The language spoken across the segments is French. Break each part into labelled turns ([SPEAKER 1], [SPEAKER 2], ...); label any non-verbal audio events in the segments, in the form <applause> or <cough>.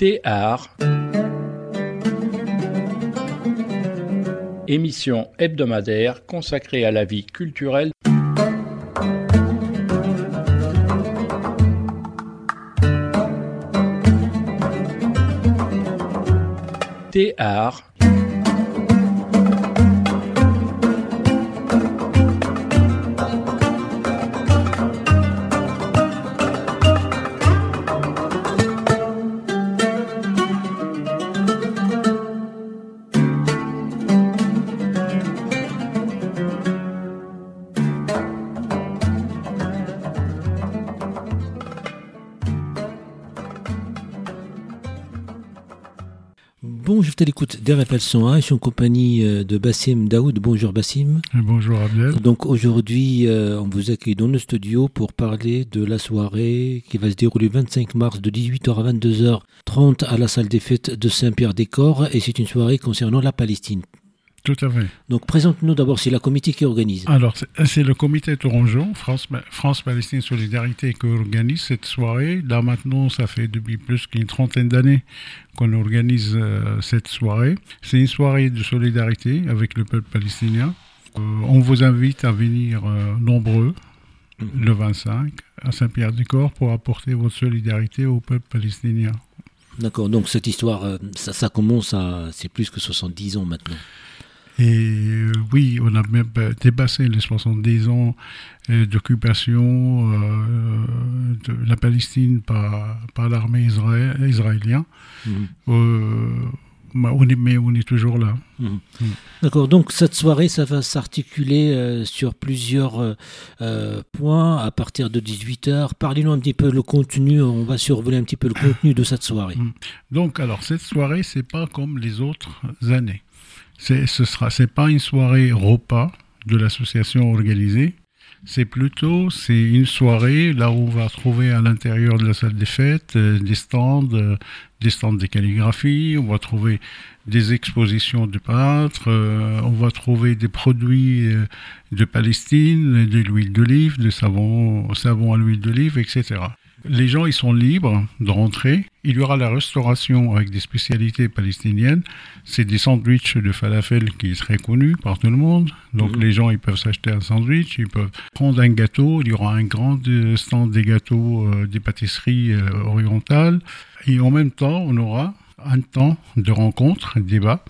[SPEAKER 1] Théâtre Émission hebdomadaire consacrée à la vie culturelle. Théâtre
[SPEAKER 2] Bonjour, je l'écoute d'RFL 101, je suis en compagnie euh, de Bassim Daoud. Bonjour Bassim.
[SPEAKER 3] Bonjour Abdel.
[SPEAKER 2] Donc aujourd'hui, euh, on vous accueille dans le studio pour parler de la soirée qui va se dérouler le 25 mars de 18h à 22h30 à la salle des fêtes de Saint-Pierre-des-Corps et c'est une soirée concernant la Palestine.
[SPEAKER 3] Tout à fait.
[SPEAKER 2] Donc présente-nous d'abord, c'est la comité qui organise.
[SPEAKER 3] Alors, c'est- le comité Tourangeau, France, France-Palestine Solidarité, qui organise cette soirée. Là, maintenant, ça fait depuis plus qu'une trentaine d'années qu'on organise euh, cette soirée. C'est une soirée de solidarité avec le peuple palestinien. Euh, on vous invite à venir euh, nombreux le 25 à Saint-Pierre-du-Corps pour apporter votre solidarité au peuple palestinien.
[SPEAKER 2] D'accord, donc cette histoire, ça, ça commence à... c'est plus que 70 ans maintenant.
[SPEAKER 3] Et euh, oui, on a même euh, dépassé les 70 ans euh, d'occupation euh, de la Palestine par, par l'armée israé- israélienne.
[SPEAKER 2] Mhm.
[SPEAKER 3] Euh, mais on est, mais on est toujours là.
[SPEAKER 2] Mhm. D'accord, donc cette soirée, ça va s'articuler euh, sur plusieurs euh, points à partir de 18h. Parlez-nous un petit peu le contenu, on va survoler un petit peu le contenu de cette soirée.
[SPEAKER 3] Donc, alors, cette soirée, c'est pas comme les autres années. C'est, ce sera, c'est pas une soirée repas de l'association organisée. C'est plutôt, c'est une soirée là où on va trouver à l'intérieur de la salle des fêtes euh, des stands, euh, des stands de calligraphie. On va trouver des expositions de peintres. euh, on va trouver des produits euh, de Palestine, de l'huile d'olive, de savon, savon à l'huile d'olive, etc. Les gens, ils sont libres de rentrer. Il y aura la restauration avec des spécialités palestiniennes. C'est des sandwichs de falafel qui est très connu par tout le monde. Donc
[SPEAKER 2] Mhm.
[SPEAKER 3] les gens, ils peuvent s'acheter un sandwich, ils peuvent prendre un gâteau. Il y aura un grand euh, stand des gâteaux, euh, des pâtisseries euh, orientales. Et en même temps, on aura un temps de rencontre, de débat.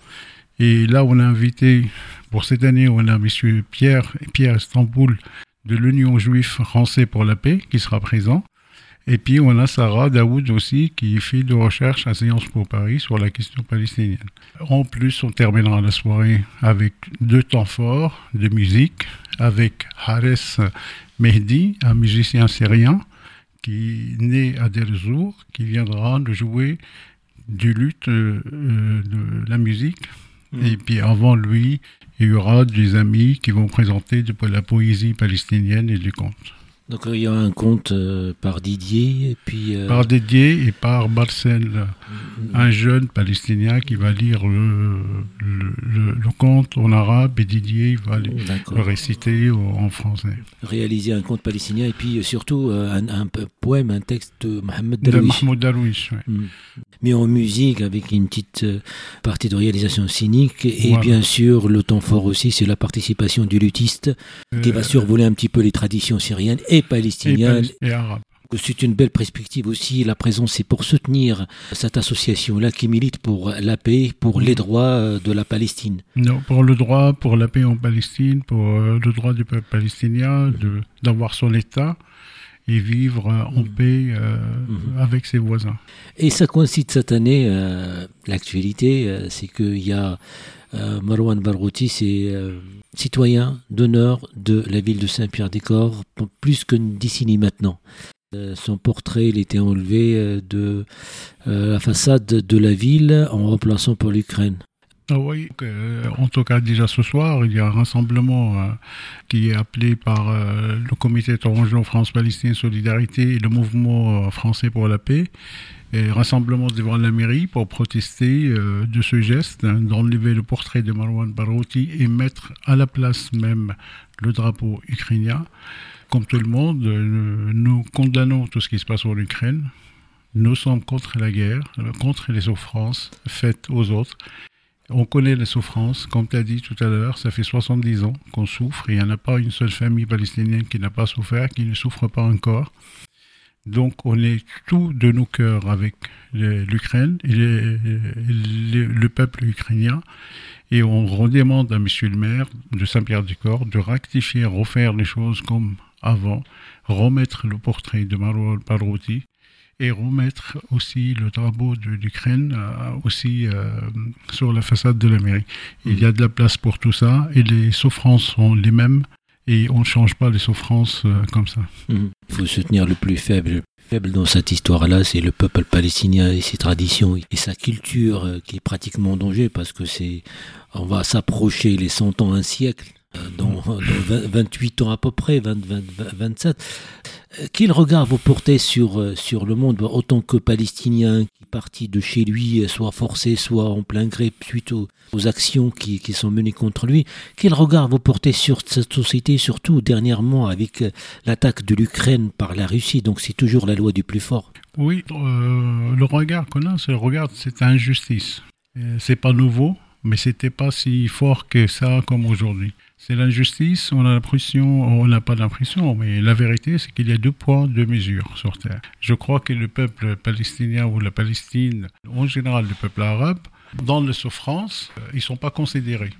[SPEAKER 3] Et là, on a invité, pour cette année, on a monsieur Pierre, Pierre Istanbul de l'Union juive français pour la paix qui sera présent. Et puis on a Sarah Daoud aussi qui fait de recherche à Sciences Po Paris sur la question palestinienne. En plus, on terminera la soirée avec deux temps forts de musique, avec Hares Mehdi, un musicien syrien qui est né à Deir Zour, qui viendra nous jouer du luth, euh, de la musique. Et puis avant lui, il y aura des amis qui vont présenter de la poésie palestinienne et du conte.
[SPEAKER 2] Donc euh, il y a un conte euh, par Didier, et puis... euh,
[SPEAKER 3] Par Dédié et par Barcel, un jeune palestinien qui va lire le, le, le- le conte en arabe et Didier il va le, réciter en français.
[SPEAKER 2] Réaliser un conte palestinien, et puis surtout un, poème, un texte de Mohamed
[SPEAKER 3] De
[SPEAKER 2] Darwish.
[SPEAKER 3] Mahmoud Darwish.
[SPEAKER 2] Mm. Mais en musique, avec une petite euh, partie de réalisation scénique, et
[SPEAKER 3] Voilà.
[SPEAKER 2] bien sûr, le temps fort aussi, c'est la participation du luthiste, qui
[SPEAKER 3] Euh,
[SPEAKER 2] va survoler un petit peu les traditions syriennes et
[SPEAKER 3] et,
[SPEAKER 2] palestiniennes.
[SPEAKER 3] pal- et arabe.
[SPEAKER 2] C'est une belle perspective aussi, la présence, c'est pour soutenir cette association-là qui milite pour la paix, pour les droits euh, de la Palestine.
[SPEAKER 3] Non, pour le droit, pour la paix en Palestine, pour euh, le droit du peuple palestinien d'avoir son État et vivre en paix euh,
[SPEAKER 2] Mhm.
[SPEAKER 3] avec ses voisins.
[SPEAKER 2] Et ça coïncide cette année, euh, l'actualité, euh, c'est qu'il y a euh, Marwan Barghouti, c'est euh, citoyen d'honneur de la ville de Saint-Pierre-des-Corps, pour plus qu'une décennie maintenant. Euh, son portrait il était enlevé de euh, la façade de la ville en remplaçant pour l'Ukraine.
[SPEAKER 3] Oui, euh, en tout cas déjà ce soir, il y a un rassemblement euh, qui est appelé par euh, le comité Tourangeau France-Palestine Solidarité et le mouvement français pour la paix. Rassemblement devant la mairie pour protester de ce geste hein, d'enlever le portrait de Marwan Barouti et mettre à la place même le drapeau ukrainien. Comme tout le monde, nous condamnons tout ce qui se passe en Ukraine Nous sommes contre la guerre, contre les souffrances faites aux autres. On connaît les souffrances, comme tu as dit tout à l'heure, ça fait 70 ans qu'on souffre. Il n'y en a pas une seule famille palestinienne qui n'a pas souffert, qui ne souffre pas encore. Donc on est tout de nos cœurs avec l'Ukraine et le peuple ukrainien. Et on redemande à M. le maire de Saint-Pierre-du-Corps de rectifier, refaire les choses comme avant, remettre le portrait de Marwal Parouti et remettre aussi le drapeau de l'Ukraine euh, aussi euh, sur la façade de la mairie. Il y a de la place pour tout ça et les souffrances sont les mêmes et on ne change pas les souffrances euh, comme ça.
[SPEAKER 2] Il faut soutenir le plus faible. Le plus faible dans cette histoire-là, c'est le peuple palestinien et ses traditions et sa culture qui est pratiquement en danger parce que c'est, on va s'approcher les 100 ans, un siècle dans, 28 ans à peu près, 20, 27. Quel regard vous portez sur, euh, sur le monde autant que palestinien qui partit de chez lui, soit forcé, soit en plein gré suite aux, actions qui, qui, sont menées contre lui Quel regard vous portez sur cette société, surtout dernièrement avec euh, l'attaque de l'Ukraine par la Russie? Donc c'est toujours la loi du plus fort.
[SPEAKER 3] Oui, euh, le regard qu'on a, c'est regard, c'est injustice. C'est pas nouveau, mais c'était pas si fort que ça comme aujourd'hui. C'est l'injustice, on a l'impression, on n'a pas l'impression, mais la vérité, c'est qu'il y a deux poids, deux mesures sur Terre. Je crois que le peuple palestinien ou la Palestine, en général le peuple arabe, dans les souffrances, euh, ils ne sont pas considérés.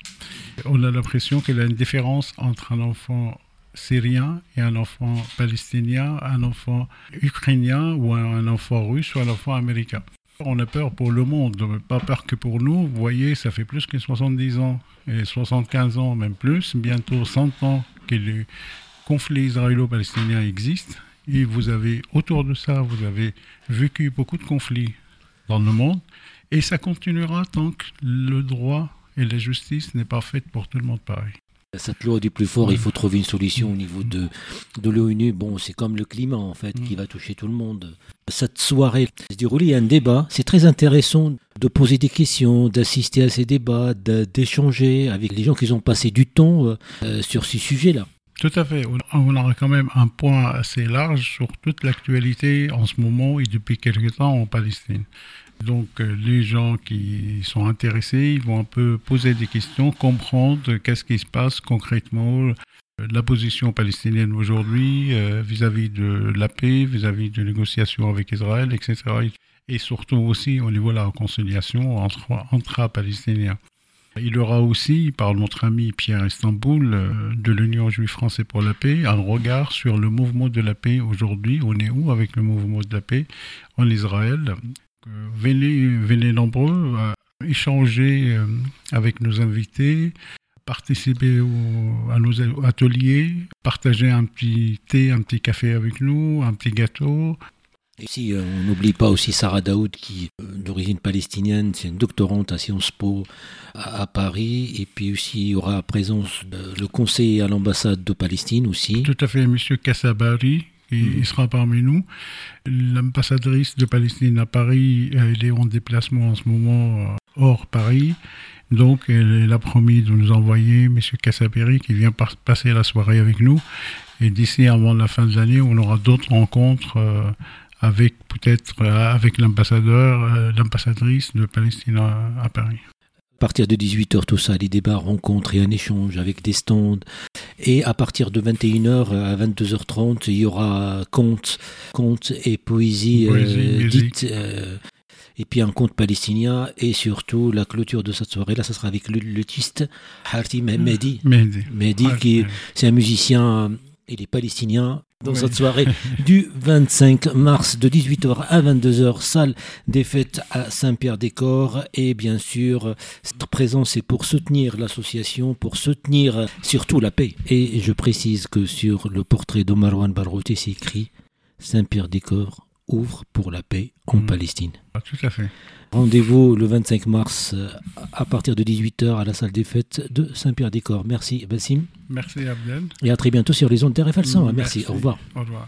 [SPEAKER 3] On a l'impression qu'il y a une différence entre un enfant syrien et un enfant palestinien, un enfant ukrainien ou un enfant russe ou un enfant américain. On a peur pour le monde, pas peur que pour nous. Vous voyez, ça fait plus que 70 ans, et 75 ans même plus, bientôt 100 ans que le conflit israélo-palestinien existe. Et vous avez, autour de ça, vous avez vécu beaucoup de conflits dans le monde. Et ça continuera tant que le droit et la justice n'est pas faite pour tout le monde pareil.
[SPEAKER 2] Cette loi du plus fort, il faut trouver une solution au niveau de, de l'ONU. Bon, c'est comme le climat, en fait, qui mm. va toucher tout le monde. Cette soirée se déroule, il y a un débat. C'est très intéressant de poser des questions, d'assister à ces débats, d'échanger avec les gens qui ont passé du temps euh, euh, sur ces sujets-là.
[SPEAKER 3] Tout à fait. On aura quand même un point assez large sur toute l'actualité en ce moment et depuis quelques temps en Palestine. Donc euh, les gens qui sont intéressés, ils vont un peu poser des questions, comprendre qu'est-ce qui se passe concrètement, la position palestinienne aujourd'hui euh, vis-à-vis de la paix, vis-à-vis de négociations avec Israël, etc. Et surtout aussi au niveau de la réconciliation entre, entre Palestiniens. Il y aura aussi, par notre ami Pierre Istanbul de l'Union juive française pour la paix, un regard sur le mouvement de la paix aujourd'hui. On est où avec le mouvement de la paix en Israël? Venez, nombreux à échanger euh, avec nos invités, participer à nos ateliers, partager un petit thé, un petit café avec nous, un petit gâteau.
[SPEAKER 2] Ici, euh, on n'oublie pas aussi Sarah Daoud, qui est euh, d'origine palestinienne, c'est une doctorante à Sciences Po à, Paris. Et puis aussi, il y aura présence le conseiller à l'ambassade de Palestine aussi.
[SPEAKER 3] Tout à fait, M. Kassabari, il, il sera parmi nous. L'ambassadrice de Palestine à Paris, elle est en déplacement en ce moment euh, hors Paris. Donc, elle, a promis de nous envoyer M. Kassaberi qui vient passer la soirée avec nous. Et d'ici avant la fin de l'année, on aura d'autres rencontres euh, avec peut-être euh, avec l'ambassadeur, l'ambassadrice de Palestine à Paris
[SPEAKER 2] à partir de 18h, tout ça, les débats, rencontres et un échange avec des stands. Et à partir de 21h à 22h30, il y aura contes, contes et poésie, euh, dite. Et puis un conte palestinien et surtout la clôture de cette soirée là ça sera avec le luthiste Harti Mehdi. Mehdi, Mehdi qui c'est un musicien il est palestinien dans cette soirée <laughs> du 25 mars de 18h à 22h, salle des fêtes à Saint-Pierre-des-Corps. Et bien sûr, cette présence est pour soutenir l'association, pour soutenir surtout la paix. Et je précise que sur le portrait de Marwan Barouti, c'est écrit Saint-Pierre-des-Corps ouvre pour la paix en mm. Palestine.
[SPEAKER 3] Ah, tout à fait.
[SPEAKER 2] Rendez-vous le 25 mars euh, à partir de 18h à la salle des fêtes de Saint-Pierre-des-Corps. Merci Bassim.
[SPEAKER 3] Merci Abdel.
[SPEAKER 2] Et à très bientôt sur les ondes d'RFL 100. Merci. Merci. Au revoir.
[SPEAKER 3] Au revoir.